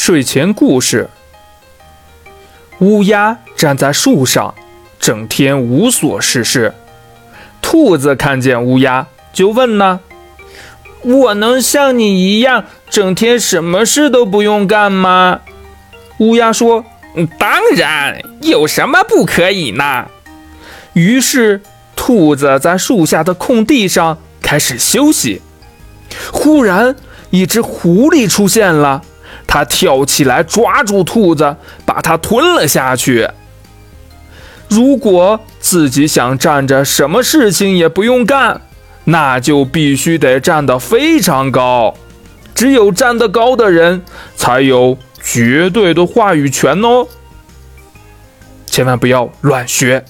睡前故事：乌鸦站在树上，整天无所事事。兔子看见乌鸦，就问呢：“我能像你一样，整天什么事都不用干吗？”乌鸦说：“当然，有什么不可以呢？”于是，兔子在树下的空地上开始休息。忽然，一只狐狸出现了。他跳起来抓住兔子，把它吞了下去。如果自己想站着，什么事情也不用干，那就必须得站得非常高。只有站得高的人，才有绝对的话语权哦。千万不要乱学。